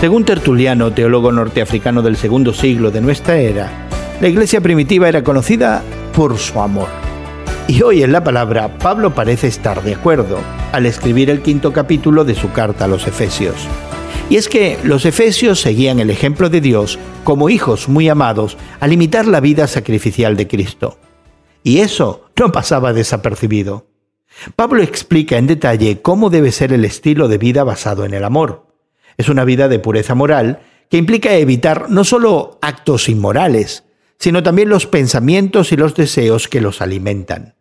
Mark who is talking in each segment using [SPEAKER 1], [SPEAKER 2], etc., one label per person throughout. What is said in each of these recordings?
[SPEAKER 1] Según Tertuliano, teólogo norteafricano del segundo siglo de nuestra era, la iglesia primitiva era conocida por su amor. Y hoy en la palabra Pablo parece estar de acuerdo al escribir el quinto capítulo de su carta a los Efesios. Y es que los Efesios seguían el ejemplo de Dios como hijos muy amados al imitar la vida sacrificial de Cristo. Y eso no pasaba desapercibido. Pablo explica en detalle cómo debe ser el estilo de vida basado en el amor. Es una vida de pureza moral que implica evitar no solo actos inmorales, sino también los pensamientos y los deseos que los alimentan.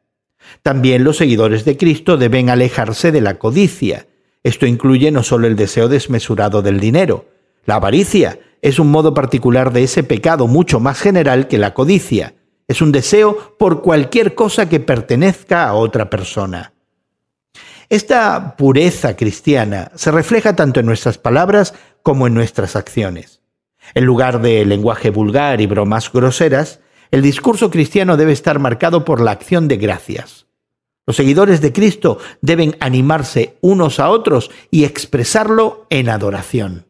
[SPEAKER 1] También los seguidores de Cristo deben alejarse de la codicia. Esto incluye no solo el deseo desmesurado del dinero. La avaricia es un modo particular de ese pecado mucho más general que la codicia. Es un deseo por cualquier cosa que pertenezca a otra persona. Esta pureza cristiana se refleja tanto en nuestras palabras como en nuestras acciones. En lugar de lenguaje vulgar y bromas groseras, el discurso cristiano debe estar marcado por la acción de gracias. Los seguidores de Cristo deben animarse unos a otros y expresarlo en adoración.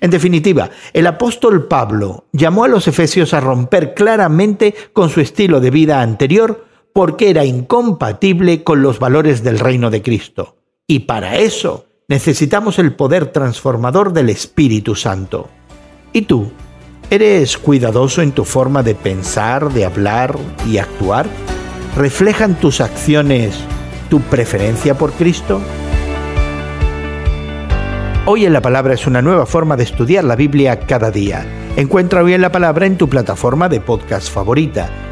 [SPEAKER 1] En definitiva, el apóstol Pablo llamó a los efesios a romper claramente con su estilo de vida anterior porque era incompatible con los valores del reino de Cristo. Y para eso necesitamos el poder transformador del Espíritu Santo. ¿Y tú? ¿Eres cuidadoso en tu forma de pensar, de hablar y actuar? ¿Reflejan tus acciones tu preferencia por Cristo? Hoy en la Palabra es una nueva forma de estudiar la Biblia cada día. Encuentra Hoy en la Palabra en tu plataforma de podcast favorita.